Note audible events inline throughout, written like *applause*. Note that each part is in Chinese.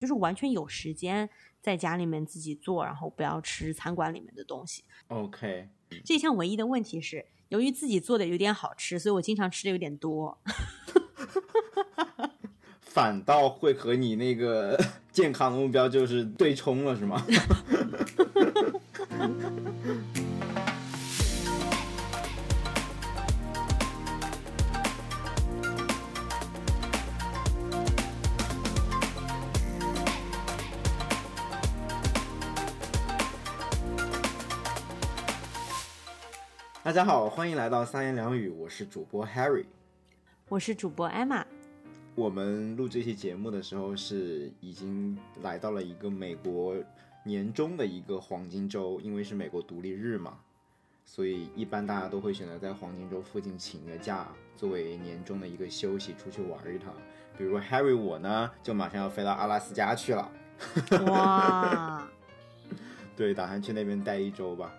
就是完全有时间在家里面自己做，然后不要吃餐馆里面的东西。OK，这一项唯一的问题是，由于自己做的有点好吃，所以我经常吃的有点多。*laughs* 反倒会和你那个健康的目标就是对冲了，是吗？*laughs* 大家好，欢迎来到三言两语，我是主播 Harry。我是主播 Emma，我们录这期节目的时候是已经来到了一个美国年中的一个黄金周，因为是美国独立日嘛，所以一般大家都会选择在黄金周附近请个假，作为年终的一个休息，出去玩一趟。比如 Harry 我呢，就马上要飞到阿拉斯加去了，哇！对，打算去那边待一周吧。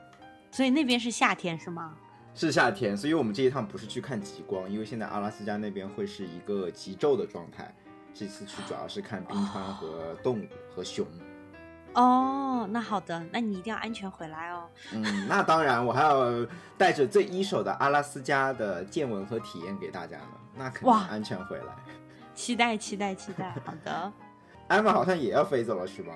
所以那边是夏天是吗？是夏天，所以我们这一趟不是去看极光，因为现在阿拉斯加那边会是一个极昼的状态。这次去主要是看冰川和动物和熊。哦，那好的，那你一定要安全回来哦。嗯，那当然，我还要带着最一手的阿拉斯加的见闻和体验给大家呢，那肯定安全回来。期待，期待，期待。好的，*laughs* 艾玛好像也要飞走了，是吗？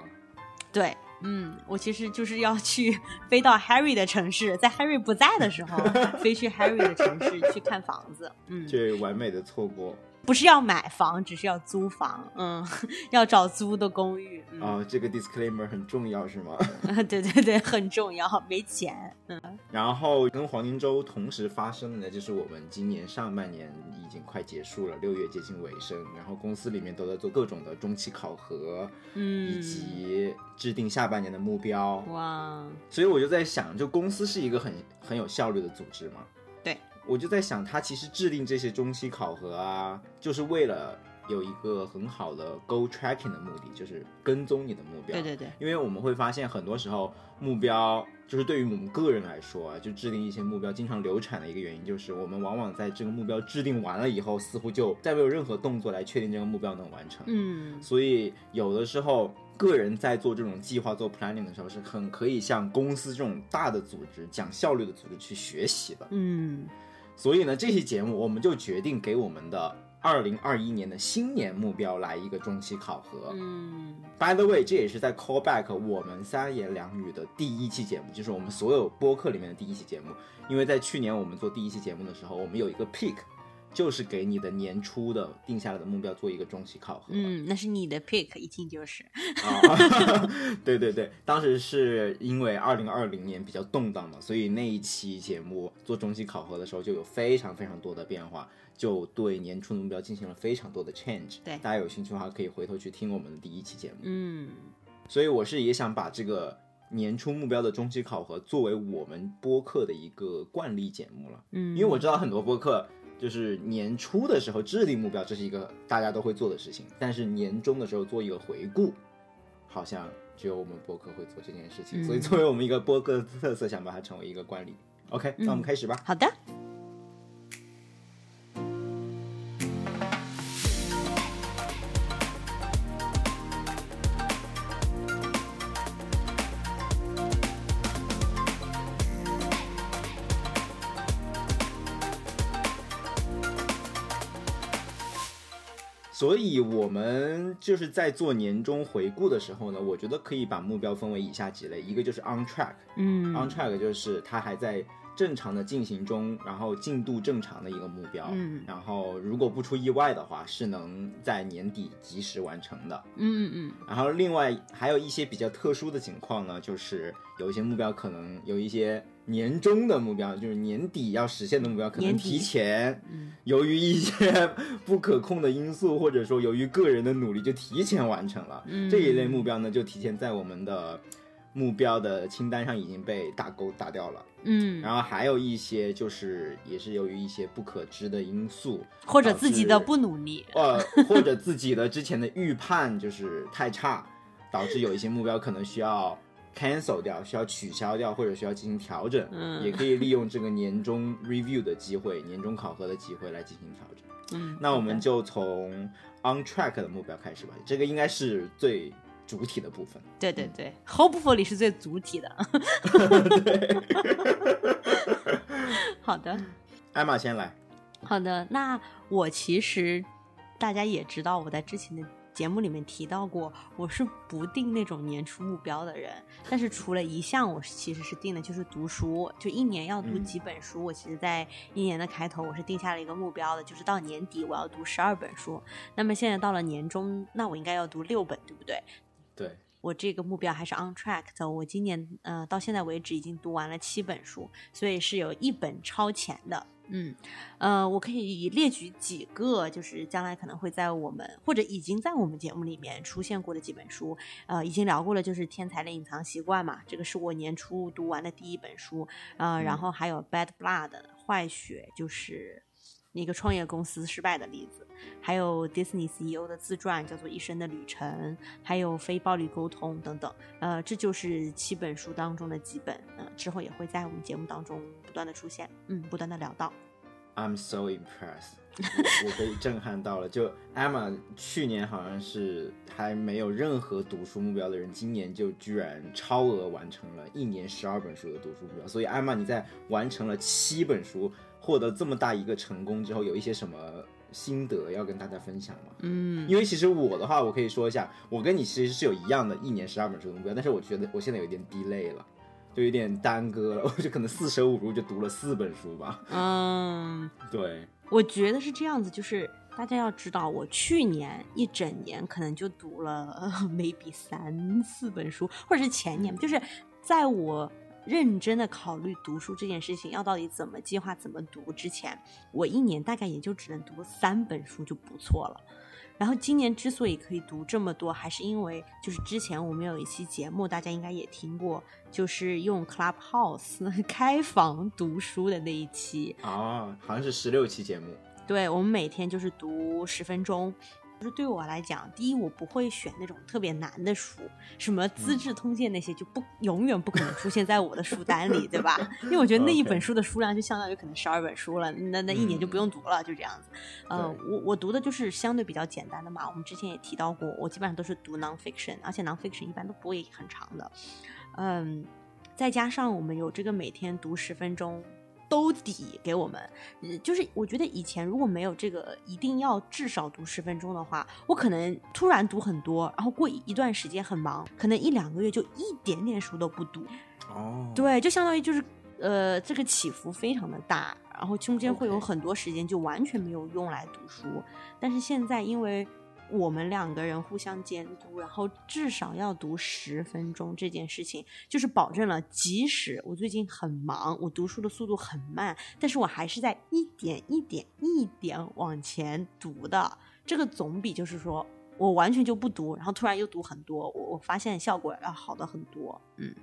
对，嗯，我其实就是要去 *laughs* 飞到 Harry 的城市，在 Harry 不在的时候，*laughs* 飞去 Harry 的城市去看房子。嗯，这完美的错过不是要买房，只是要租房。嗯，*laughs* 要找租的公寓。嗯，啊、这个 disclaimer 很重要，是吗？*laughs* 对对对，很重要，没钱。嗯，然后跟黄金周同时发生的呢，就是我们今年上半年已经快结束了，六月接近尾声，然后公司里面都在做各种的中期考核，嗯以嗯，及制定下半年的目标。哇，所以我就在想，就公司是一个很很有效率的组织嘛。对，我就在想，他其实制定这些中期考核啊，就是为了有一个很好的 goal tracking 的目的，就是跟踪你的目标。对对对，因为我们会发现，很多时候目标就是对于我们个人来说啊，就制定一些目标经常流产的一个原因，就是我们往往在这个目标制定完了以后，似乎就再没有任何动作来确定这个目标能完成。嗯，所以有的时候，个人在做这种计划、做 planning 的时候，是很可以向公司这种大的组织、讲效率的组织去学习的。嗯，所以呢，这期节目我们就决定给我们的二零二一年的新年目标来一个中期考核。嗯，By the way，这也是在 callback 我们三言两语的第一期节目，就是我们所有播客里面的第一期节目。因为在去年我们做第一期节目的时候，我们有一个 pick，就是给你的年初的定下来的目标做一个中期考核。嗯，那是你的 pick，一听就是。啊，*laughs* 对对对，当时是因为二零二零年比较动荡嘛，所以那一期节目做中期考核的时候就有非常非常多的变化，就对年初的目标进行了非常多的 change。对大家有兴趣的话可以回头去听我们的第一期节目。嗯，所以我是也想把这个年初目标的中期考核作为我们播客的一个惯例节目了。嗯，因为我知道很多播客就是年初的时候制定目标，这是一个大家都会做的事情，但是年终的时候做一个回顾，好像只有我们播客会做这件事情，嗯所以作为我们一个播客的特色，想把它成为一个惯例。OK，那我们嗯开始吧。好的。我们就是在做年终回顾的时候呢，我觉得可以把目标分为以下几类，一个就是 on track，嗯 on track 就是它还在正常的进行中，然后进度正常的一个目标。嗯然后如果不出意外的话，是能在年底及时完成的。嗯嗯然后另外还有一些比较特殊的情况呢，就是有一些目标可能有一些年终的目标，就是年底要实现的目标，可能提前嗯由于一些不可控的因素，或者说由于个人的努力，就提前完成了。嗯，这一类目标呢，就提前在我们的目标的清单上已经被打勾打掉了。嗯，然后还有一些就是也是由于一些不可知的因素，或者自己的不努力。呃，或者自己的之前的预判就是太差，导致有一些目标可能需要 cancel 掉，需要取消掉，或者需要进行调整。嗯也可以利用这个年终 review 的机会、年终考核的机会来进行调整。嗯，那我们就从 on track 的目标开始吧，这个应该是最主体的部分。对对对，hopefully 是最主体的。*laughs* 好的，*laughs* 艾玛先来。好的，那我其实大家也知道，我在之前的节目里面提到过，我是不定那种年初目标的人。但是除了一项，我其实是定的，就是读书，就一年要读几本书。我其实，在一年的开头，我是定下了一个目标的，就是到年底我要读十二本书。那么现在到了年终，那我应该要读六本，对不对？对。我这个目标还是 on track 的。我今年呃到现在为止已经读完了七本书，所以是有一本超前的。嗯，呃，我可以列举几个，就是将来可能会在我们或者已经在我们节目里面出现过的几本书。呃，已经聊过了，就是《天才的隐藏习惯》嘛，这个是我年初读完的第一本书。呃，然后还有《Bad Blood》坏血，就是那个创业公司失败的例子。还有 Disney CEO 的自传，叫做《一生的旅程》，还有非暴力沟通等等。呃，这就是七本书当中的几本。呃，之后也会在我们节目当中不断的出现，嗯，不断的聊到。I'm so impressed，*laughs* 我被震撼到了。就 Emma 去年好像是还没有任何读书目标的人，今年就居然超额完成了一年十二本书的读书目标。所以 Emma 你在完成了七本书，获得这么大一个成功之后，有一些什么？心得要跟大家分享吗？嗯，因为其实我的话，我可以说一下，我跟你其实是有一样的，一年十二本书的目标，但是我觉得我现在有点低累了，就有点耽搁了，*laughs* 我就可能四舍五入就读了四本书吧。嗯，*laughs* 对，我觉得是这样子，就是大家要知道，我去年一整年可能就读了 *laughs* maybe 三四本书，或者是前年，就是在我。认真的考虑读书这件事情，要到底怎么计划、怎么读？之前我一年大概也就只能读三本书就不错了。然后今年之所以可以读这么多，还是因为就是之前我们有一期节目，大家应该也听过，就是用 Clubhouse *laughs* 开房读书的那一期啊，好像是十六期节目。对，我们每天就是读十分钟。就是对我来讲，第一，我不会选那种特别难的书，什么《资治通鉴》那些就不永远不可能出现在我的书单里，对吧？因为我觉得那一本书的数量就相当于可能十二本书了，那那一年就不用读了，就这样子。呃，我我读的就是相对比较简单的嘛。我们之前也提到过，我基本上都是读 nonfiction，而且 nonfiction 一般都不会很长的。嗯，再加上我们有这个每天读十分钟。兜底给我们，就是我觉得以前如果没有这个一定要至少读十分钟的话，我可能突然读很多，然后过一段时间很忙，可能一两个月就一点点书都不读。哦，对，就相当于就是呃，这个起伏非常的大，然后中间会有很多时间就完全没有用来读书。但是现在因为。我们两个人互相监督，然后至少要读十分钟。这件事情就是保证了，即使我最近很忙，我读书的速度很慢，但是我还是在一点一点一点往前读的。这个总比就是说我完全就不读，然后突然又读很多，我我发现效果要好的很多。嗯，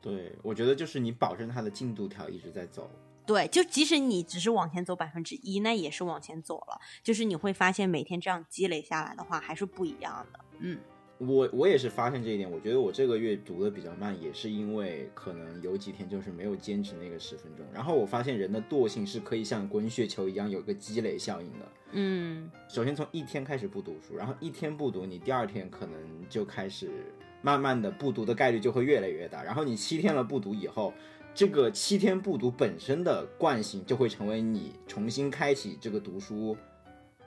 对，我觉得就是你保证它的进度条一直在走。对，就即使你只是往前走百分之一，那也是往前走了。就是你会发现，每天这样积累下来的话，还是不一样的。嗯，我我也是发现这一点。我觉得我这个月读的比较慢，也是因为可能有几天就是没有坚持那个十分钟。然后我发现人的惰性是可以像滚雪球一样有一个积累效应的。嗯，首先从一天开始不读书，然后一天不读，你第二天可能就开始慢慢的不读的概率就会越来越大。然后你七天了不读以后。这个七天不读本身的惯性就会成为你重新开启这个读书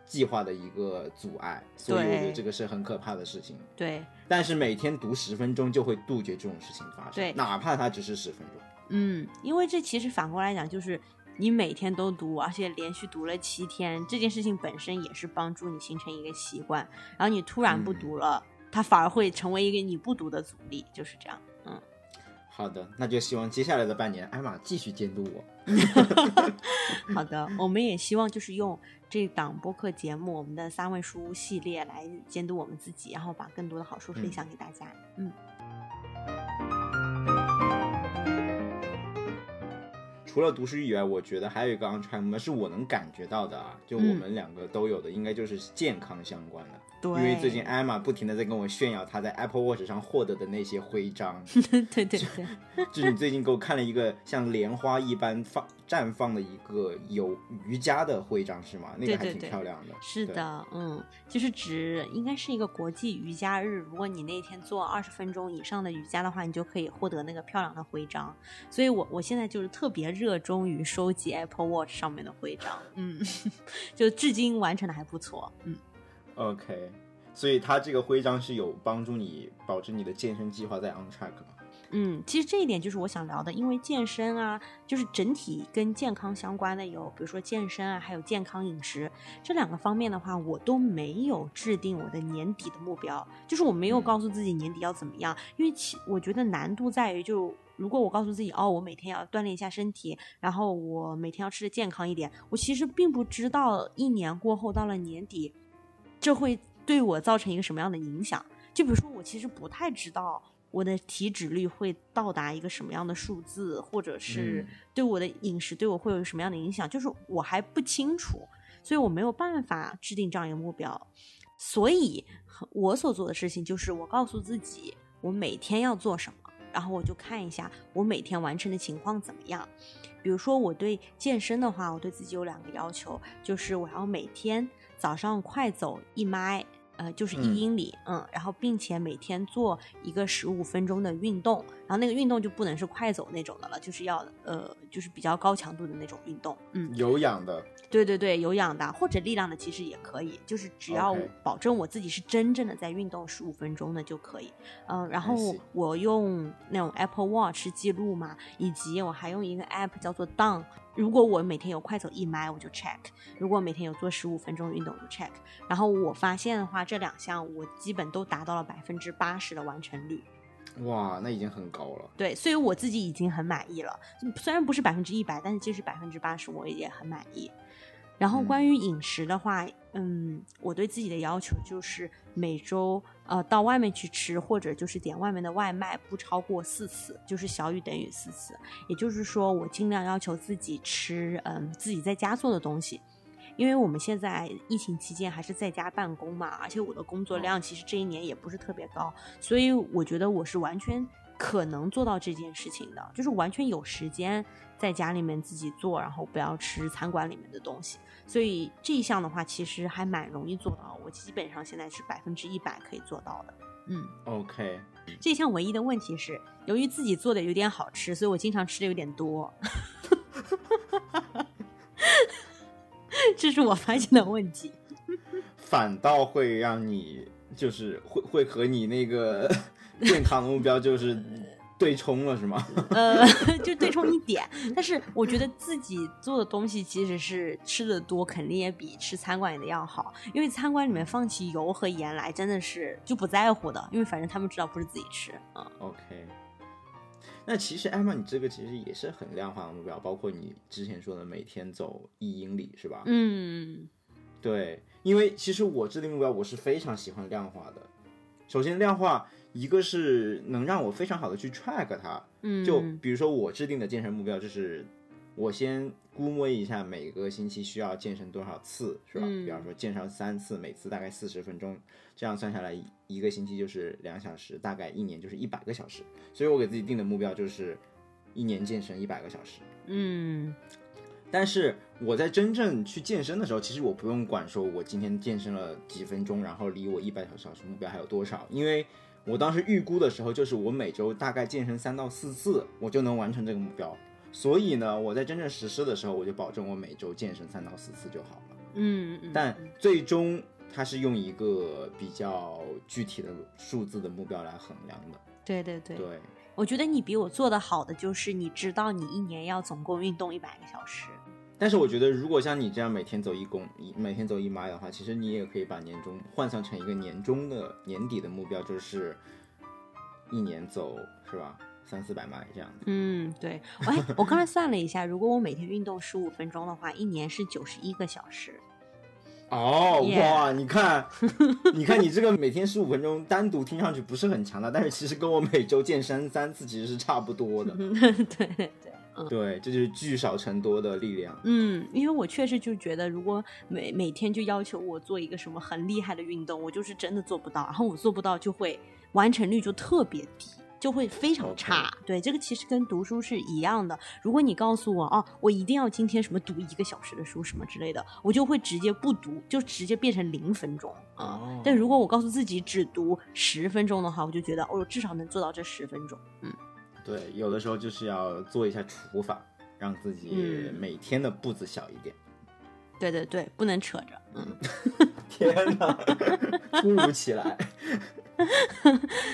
计划的一个阻碍，所以我觉得这个是很可怕的事情。对，但是每天读十分钟就会杜绝这种事情发生，对，哪怕它只是十分钟。嗯，因为这其实反过来讲，就是你每天都读，而且连续读了七天，这件事情本身也是帮助你形成一个习惯。然后你突然不读了，它反而会成为一个你不读的阻力，就是这样。好的，那就希望接下来的半年，艾玛继续监督我。*laughs* 好的，我们也希望就是用这档播客节目，我们的三位书系列来监督我们自己，然后把更多的好书分享给大家。嗯。除了读书以外，我觉得还有一个 on track 是我能感觉到的啊，就我们两个都有的，应该就是健康相关的。对，因为最近艾玛不停的在跟我炫耀她在 Apple Watch 上获得的那些徽章，*laughs* 对对对，就是你最近给我看了一个像莲花一般放绽放的一个有瑜伽的徽章是吗？那个还挺漂亮的。对，是的，嗯，就是指应该是一个国际瑜伽日，如果你那天做二十分钟以上的瑜伽的话，你就可以获得那个漂亮的徽章。所以我我现在就是特别热衷于收集 Apple Watch 上面的徽章，嗯，*laughs* 就至今完成的还不错，嗯。OK，所以它这个徽章是有帮助你保证你的健身计划在 on track 吗？嗯，其实这一点就是我想聊的，因为健身啊，就是整体跟健康相关的有，比如说健身啊，还有健康饮食这两个方面的话，我都没有制定我的年底的目标，就是我没有告诉自己年底要怎么样，因为其我觉得难度在于就。如果我告诉自己，哦，我每天要锻炼一下身体，然后我每天要吃的健康一点，我其实并不知道一年过后到了年底，这会对我造成一个什么样的影响。就比如说，我其实不太知道我的体脂率会到达一个什么样的数字，或者是嗯对我的饮食对我会有什么样的影响，就是我还不清楚，所以我没有办法制定这样一个目标。所以我所做的事情就是，我告诉自己我每天要做什么，然后我就看一下我每天完成的情况怎么样。比如说，我对健身的话，我对自己有两个要求，就是我要每天早上快走一迈，呃，就是嗯一英里，嗯然后并且每天做一个十五分钟的运动，然后那个运动就不能是快走那种的了，就是要呃，就是比较高强度的那种运动，嗯，有氧的，对对对，有氧的或者力量的其实也可以，就是只要保证我自己是真正的在运动十五分钟的就可以。嗯、然后我用那种 Apple Watch 记录嘛，以及我还用一个 App 叫做 Down。如果我每天有快走一迈，我就 check；如果每天有做十五分钟运动，就 check。然后我发现的话，这两项我基本都达到了百分之八十的完成率。哇，那已经很高了。对，所以我自己已经很满意了。虽然不是百分之一百，但是即使百分之八十，我也很满意。然后嗯关于饮食的话，嗯，我对自己的要求就是每周呃到外面去吃，或者就是点外面的外卖，不超过四次，就是小于等于四次。也就是说，我尽量要求自己吃嗯自己在家做的东西。因为我们现在疫情期间还是在家办公嘛，而且我的工作量其实这一年也不是特别高，所以我觉得我是完全可能做到这件事情的，就是完全有时间在家里面自己做，然后不要吃餐馆里面的东西。所以这一项的话，其实还蛮容易做到，我基本上现在是百分之一百可以做到的。嗯，OK，这一项唯一的问题是，由于自己做的有点好吃，所以我经常吃的有点多。*laughs* 这是我发现的问题。反倒会让你就是会会和你那个健康的目标就是对冲了，是吗？呃，*laughs* 就对冲一点。但是我觉得自己做的东西，即使是吃的多，肯定也比吃餐馆里的要好。因为餐馆里面放起油和盐来，真的是就不在乎的，因为反正他们知道不是自己吃。嗯，OK，那其实艾玛，你这个其实也是很量化的目标，包括你之前说的每天走一英里，是吧？嗯对，因为其实我制定目标，我是非常喜欢量化的。首先，量化一个是能让我非常好的去 track 它，嗯，就比如说我制定的健身目标，就是我先估摸一下每个星期需要健身多少次，是吧？嗯比方说健身三次，每次大概四十分钟，这样算下来一个星期就是两小时，大概一年就是一百个小时。所以我给自己定的目标就是一年健身一百个小时。嗯但是我在真正去健身的时候，其实我不用管说我今天健身了几分钟，然后离我一百小时目标还有多少，因为我当时预估的时候就是我每周大概健身三到四次，我就能完成这个目标。所以呢，我在真正实施的时候，我就保证我每周健身三到四次就好了。嗯嗯，但最终它是用一个比较具体的数字的目标来衡量的。对对对，对，我觉得你比我做的好的就是你知道你一年要总共运动一百个小时。但是我觉得，如果像你这样每天走一公，一每天走一迈的话，其实你也可以把年终换算成一个年终的年底的目标，就是一年走是吧，三四百迈这样子。嗯，对。哎，我刚才算了一下，如果我每天运动十五分钟的话，一年是九十一个小时。哦哇，你看，你看你这个每天十五分钟，单独听上去不是很强大，但是其实跟我每周健身三次其实是差不多的。对 *laughs* 对对，嗯。对，这就是聚少成多的力量。嗯，因为我确实就觉得，如果每每天就要求我做一个什么很厉害的运动，我就是真的做不到。然后我做不到，就会完成率就特别低。就会非常差，对这个其实跟读书是一样的。如果你告诉我哦，我一定要今天什么读一个小时的书什么之类的，我就会直接不读，就直接变成零分钟啊。但如果我告诉自己只读十分钟的话，我就觉得哦，至少能做到这十分钟。嗯，对，有的时候就是要做一下除法，让自己每天的步子小一点。对对对，不能扯着。嗯，*laughs* 天哪，突如其来。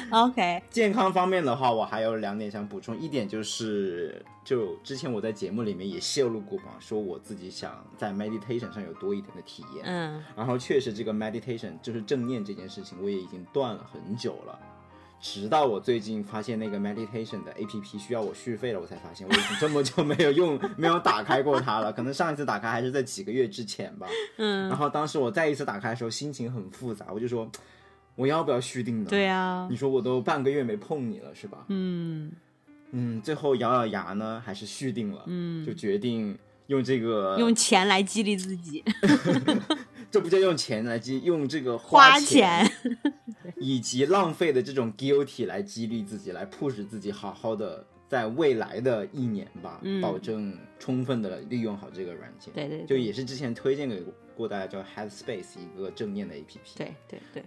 OK，*laughs* 健康方面的话，我还有两点想补充。一点就是，就之前我在节目里面也泄露过嘛，说我自己想在 meditation 上有多一点的体验。嗯，然后确实这个 meditation 就是正念这件事情，我也已经断了很久了。直到我最近发现那个 meditation 的 APP 需要我续费了，我才发现我已经这么久没有用、没有打开过它了。可能上一次打开还是在几个月之前吧。嗯，然后当时我再一次打开的时候，心情很复杂，我就说。我要不要续订呢？对呀，你说我都半个月没碰你了，是吧？嗯嗯，最后咬咬牙呢，还是续订了。嗯，就决定用这个用钱来激励自己。*laughs* 这不叫用钱来激，用这个花钱 *laughs* 以及浪费的这种 guilty 来激励自己，来 push 自己，好好的在未来的一年吧，保证充分的利用好这个软件。对对，就也是之前推荐给过大家叫 Headspace 一个正念的 APP。对对对。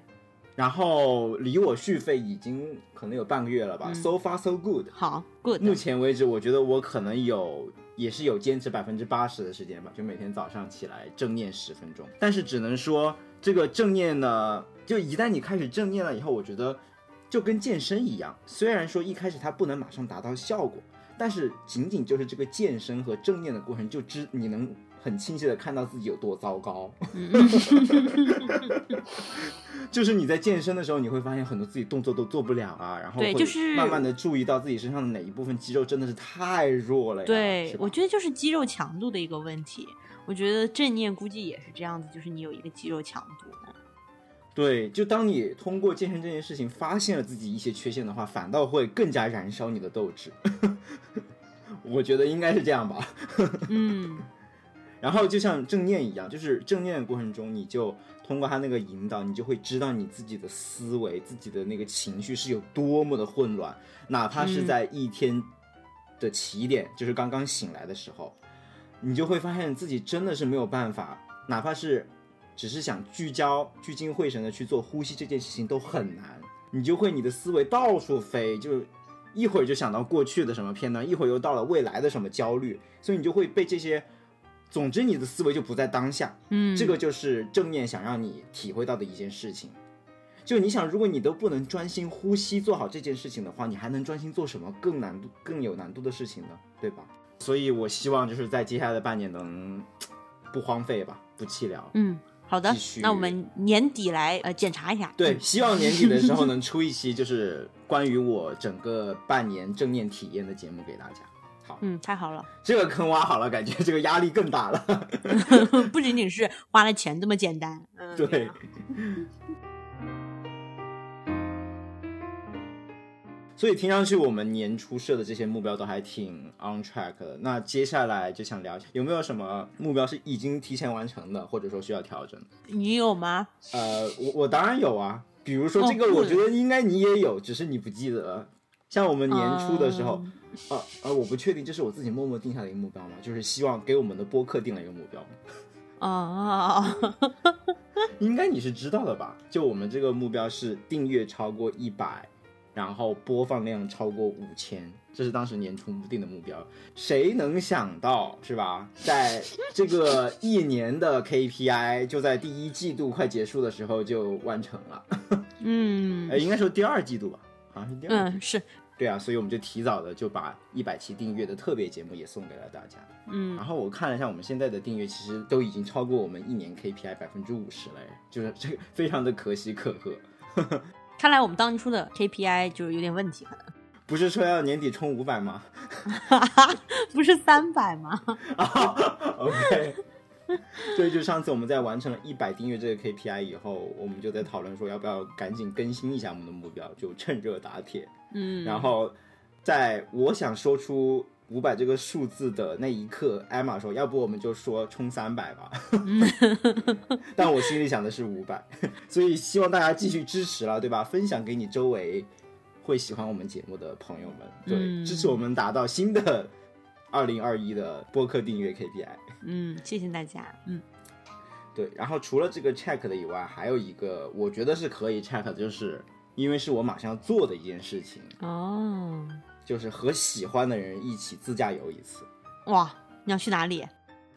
然后离我续费已经可能有半个月了吧，so far so good。好，good。目前为止，我觉得我可能有，也是有坚持百分之八十的时间吧，就每天早上起来正念十分钟。但是只能说，这个正念呢，就一旦你开始正念了以后，我觉得就跟健身一样，虽然说一开始它不能马上达到效果，但是仅仅就是这个健身和正念的过程，就知你能很清晰的看到自己有多糟糕。*laughs* 就是你在健身的时候，你会发现很多自己动作都做不了啊，然后会慢慢的注意到自己身上的哪一部分肌肉真的是太弱了。对，我觉得就是肌肉强度的一个问题。我觉得正念估计也是这样子，就是你有一个肌肉强度。对，就当你通过健身这件事情发现了自己一些缺陷的话，反倒会更加燃烧你的斗志。*laughs* 我觉得应该是这样吧。*laughs* 嗯。然后就像正念一样，就是正念的过程中，你就。通过他那个引导，你就会知道你自己的思维、自己的那个情绪是有多么的混乱。哪怕是在一天的起点，就是刚刚醒来的时候，你就会发现自己真的是没有办法。哪怕是只是想聚焦、聚精会神的去做呼吸这件事情都很难。你就会你的思维到处飞，就一会儿就想到过去的什么片段，一会儿又到了未来的什么焦虑，所以你就会被这些。总之，你的思维就不在当下，嗯，这个就是正念想让你体会到的一件事情。就你想，如果你都不能专心呼吸做好这件事情的话，你还能专心做什么更难度、更有难度的事情呢？对吧？所以我希望就是在接下来的半年能 *tsk* 不荒废吧，不弃疗。嗯，好的，那我们年底来呃检查一下。对，希望年底的时候能出一期就是关于我整个半年正念体验的节目给大家。好嗯，太好了，这个坑挖好了，感觉这个压力更大了。*laughs* *laughs* 不仅仅是花了钱这么简单，嗯，对。*laughs* 所以听上去我们年初设的这些目标都还挺 on track 的。那接下来就想聊，有没有什么目标是已经提前完成的，或者说需要调整？你有吗？呃，我我当然有啊。比如说这个，我觉得应该你也有，只是你不记得了。像我们年初的时候。啊啊！我不确定这是我自己默默定下的一个目标吗？就是希望给我们的播客定了一个目标。啊，应该你是知道的吧？就我们这个目标是订阅超过一百，然后播放量超过五千，这是当时年初定的目标。谁能想到是吧？在这个一年的 KPI 就在第一季度快结束的时候就完成了。嗯，哎，应该说第二季度吧？好像是第二季。嗯，是。对啊，所以我们就提早的就把一百期订阅的特别节目也送给了大家。嗯，然后我看了一下，我们现在的订阅其实都已经超过我们一年 KPI 百分之五十了，就是这个非常的可喜可贺。看来我们当初的 KPI 就是有点问题，可能不是说要年底冲五百吗？*laughs* 不是三百吗？*laughs* OK。所以，就上次我们在完成了一百订阅这个 KPI 以后，我们就在讨论说要不要赶紧更新一下我们的目标，就趁热打铁。嗯，然后，在我想说出五百这个数字的那一刻，艾玛说：“要不我们就说冲三百吧。*laughs* ”但我心里想的是五百，*laughs* 所以希望大家继续支持了，对吧？分享给你周围会喜欢我们节目的朋友们，对，嗯支持我们达到新的二零二一的播客订阅 KPI。嗯，谢谢大家。嗯对，然后除了这个 check 的以外，还有一个我觉得是可以 check 的，就是因为是我马上要做的一件事情，哦，就是和喜欢的人一起自驾游一次。哇，你要去哪里？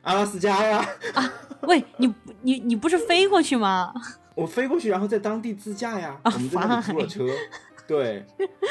阿拉斯加呀，啊喂，你你你不是飞过去吗？*laughs* 我飞过去，然后在当地自驾呀。我们在那里租了车，对，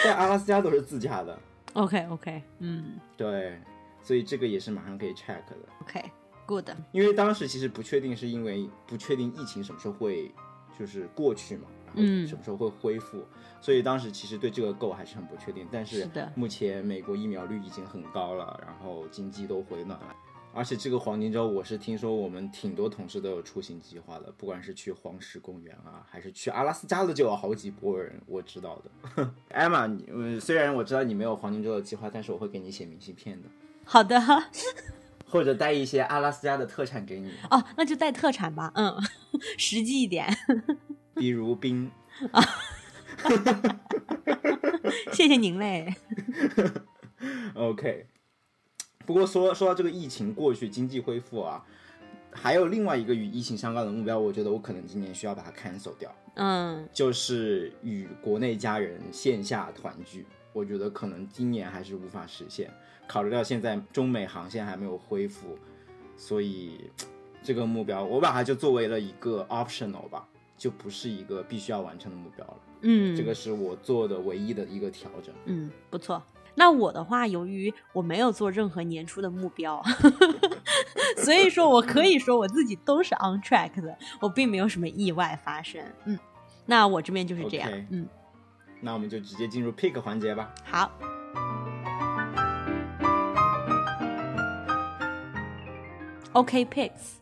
在阿拉斯加都是自驾的，OK OK，嗯对，所以这个也是马上可以 check 的。，OK，good，、因为当时其实不确定，是因为不确定疫情什么时候会就是过去嘛，嗯什么时候会恢复，所以当时其实对这个 go 还是很不确定。但是目前美国疫苗率已经很高了，然后经济都回暖了。而且这个黄金周，我是听说我们挺多同事都有出行计划的，不管是去黄石公园啊，还是去阿拉斯加的，就有好几波人我知道的。*laughs* 艾玛，你呃虽然我知道你没有黄金周的计划，但是我会给你写明信片的，好的，*laughs* 或者带一些阿拉斯加的特产给你。哦，那就带特产吧，嗯，*laughs* 实际一点，比如冰。*laughs* 啊谢谢您嘞。*laughs* OK，不过说说到这个疫情过去，经济恢复啊，还有另外一个与疫情相关的目标，我觉得我可能今年需要把它 cancel 掉，嗯就是与国内家人线下团聚。我觉得可能今年还是无法实现，考虑到现在中美航线还没有恢复，所以这个目标我把它就作为了一个 optional 吧，就不是一个必须要完成的目标了。嗯，这个是我做的唯一的一个调整。嗯不错。那我的话，由于我没有做任何年初的目标，*laughs* 所以说我可以说我自己都是 on track 的，我并没有什么意外发生。嗯，那我这边就是这样。嗯，那我们就直接进入 pick 环节吧。好。OK picks，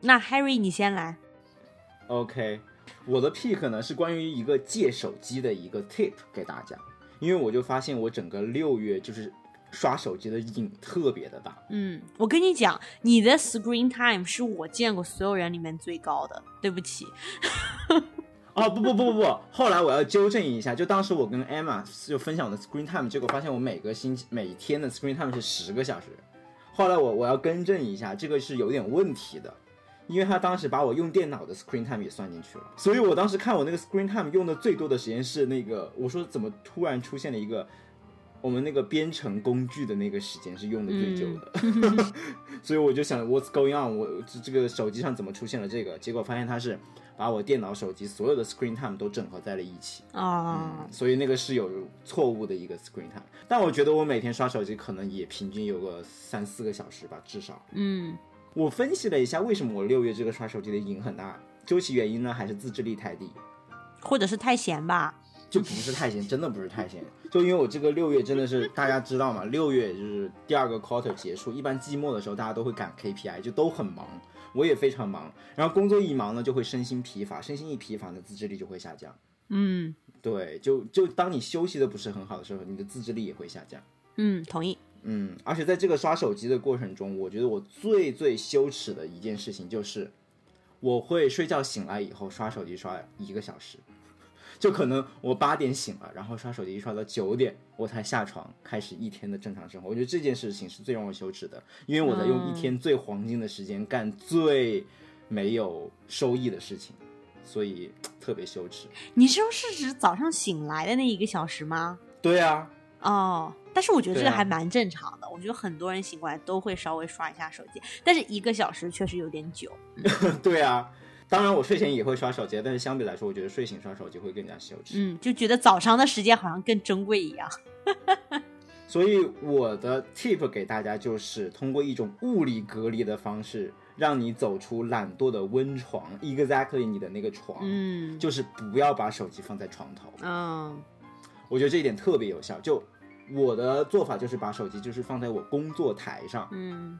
那 Harry 你先来。OK，我的 pick 呢是关于一个借手机的一个 tip 给大家，因为我就发现我整个六月就是刷手机的瘾特别的大。嗯，我跟你讲，你的 screen time 是我见过所有人里面最高的。对不起，*laughs* 哦不不不不不，后来我要纠正一下，就当时我跟 Emma 就分享我的 screen time，结果发现我每个星期每天的 screen time 是十个小时。后来我我要更正一下，这个是有点问题的，因为他当时把我用电脑的 screen time 也算进去了，所以我当时看我那个 screen time 用的最多的时间是那个，我说怎么突然出现了一个我们那个编程工具的那个时间是用的最久的，*laughs* 所以我就想 What's going on？我这这个手机上怎么出现了这个？结果发现它是把我电脑、手机所有的 screen time 都整合在了一起。啊、所以那个是有错误的一个 screen time。但我觉得我每天刷手机可能也平均有个三四个小时吧，至少。嗯我分析了一下，为什么我六月这个刷手机的瘾很大，究其原因呢，还是自制力太低，或者是太闲吧。就不是太闲，真的不是太闲。就因为我这个六月真的是大家知道嘛，六月就是第二个 quarter 结束，一般季末的时候大家都会赶 KPI，就都很忙，我也非常忙。然后工作一忙呢，就会身心疲乏，身心一疲乏呢，自制力就会下降。嗯对，就就当你休息的不是很好的时候，你的自制力也会下降。嗯，同意。嗯，而且在这个刷手机的过程中，我觉得我最最羞耻的一件事情就是，我会睡觉醒来以后刷手机刷一个小时，*laughs* 就可能我八点醒了，然后刷手机刷到九点，我才下床开始一天的正常生活。我觉得这件事情是最让我羞耻的，因为我在用一天最黄金的时间干最没有收益的事情，所以特别羞耻。你是说是指早上醒来的那一个小时吗？对啊，哦，但是我觉得这个还蛮正常的。我觉得很多人醒过来都会稍微刷一下手机，但是一个小时确实有点久。*laughs* 对啊。当然，我睡前也会刷手机，但是相比来说，我觉得睡醒刷手机会更加羞耻。嗯，就觉得早上的时间好像更珍贵一样。*laughs* 所以我的 tip 给大家就是通过一种物理隔离的方式，让你走出懒惰的温床，exactly 你的那个床，嗯就是不要把手机放在床头。嗯我觉得这一点特别有效。就我的做法就是把手机就是放在我工作台上，嗯，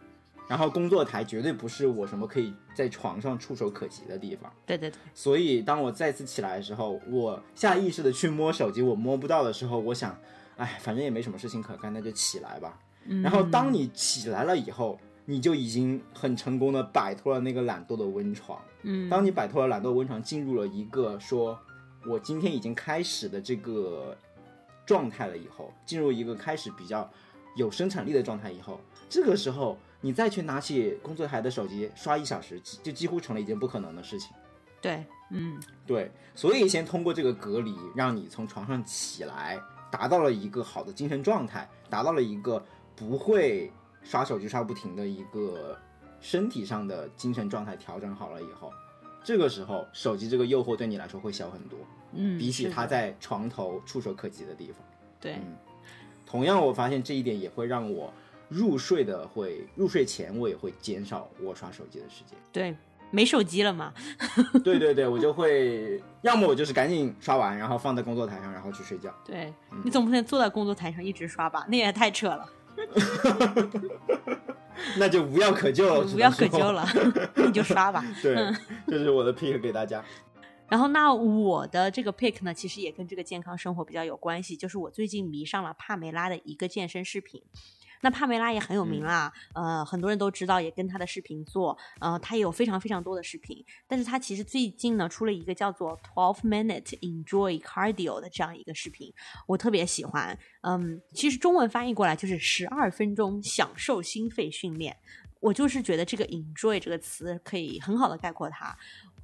然后工作台绝对不是我什么可以在床上触手可及的地方。对对对，所以当我再次起来的时候，我下意识的去摸手机，我摸不到的时候，我想，哎，反正也没什么事情可干，那就起来吧。然后当你起来了以后，你就已经很成功的摆脱了那个懒惰的温床。嗯，当你摆脱了懒惰温床，进入了一个说我今天已经开始的这个状态了以后，进入一个开始比较有生产力的状态以后，这个时候你再去拿起工作台的手机刷一小时，就几乎成了一件不可能的事情。对，嗯，对，所以先通过这个隔离，让你从床上起来，达到了一个好的精神状态，达到了一个不会刷手机刷不停的一个身体上的精神状态调整好了以后，这个时候手机这个诱惑对你来说会小很多，嗯，比起是的它在床头触手可及的地方。对，嗯，同样我发现这一点也会让我入睡的会入睡前我也会减少我刷手机的时间。对，没手机了嘛，*laughs* 对对对，我就会，要么我就是赶紧刷完，然后放在工作台上，然后去睡觉。对嗯你总不能坐在工作台上一直刷吧？那也太扯了，*laughs* 那就无药可救了，无药可救。了，*laughs* 你就刷吧。对，这是我的 pick 给大家。然后，那我的这个 pick 呢，其实也跟这个健康生活比较有关系，就是我最近迷上了帕梅拉的一个健身视频。那帕梅拉也很有名啦，呃，很多人都知道，也跟她的视频做，呃，她也有非常非常多的视频。但是她其实最近呢出了一个叫做 Twelve Minute Enjoy Cardio 的这样一个视频，我特别喜欢。嗯，其实中文翻译过来就是十二分钟享受心肺训练。我就是觉得这个 enjoy 这个词可以很好的概括它。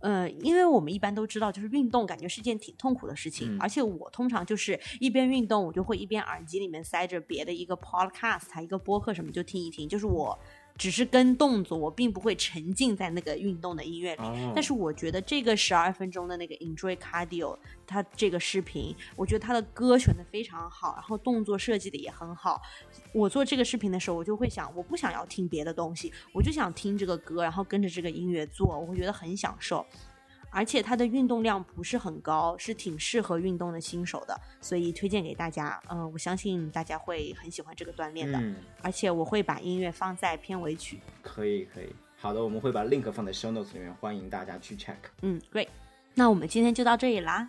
呃，因为我们一般都知道，就是运动感觉是件挺痛苦的事情，嗯而且我通常就是一边运动，我就会一边耳机里面塞着别的一个 podcast，一个播客什么就听一听，就是我只是跟动作，我并不会沉浸在那个运动的音乐里。哦，但是我觉得这个十二分钟的那个 Enjoy Cardio，它这个视频，我觉得它的歌选的非常好，然后动作设计的也很好。我做这个视频的时候，我就会想，我不想要听别的东西，我就想听这个歌，然后跟着这个音乐做，我会觉得很享受。而且它的运动量不是很高，是挺适合运动的新手的，所以推荐给大家。嗯、我相信大家会很喜欢这个锻炼的，嗯，而且我会把音乐放在片尾曲。可以可以。好的，我们会把 link 放在 show notes 里面，欢迎大家去 check。嗯，great。那我们今天就到这里啦。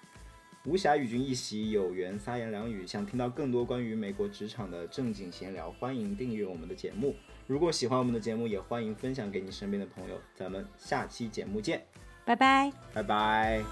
无暇与君一席，有缘三言两语。想听到更多关于美国职场的正经闲聊，欢迎订阅我们的节目。如果喜欢我们的节目，也欢迎分享给你身边的朋友。咱们下期节目见，拜拜。拜拜。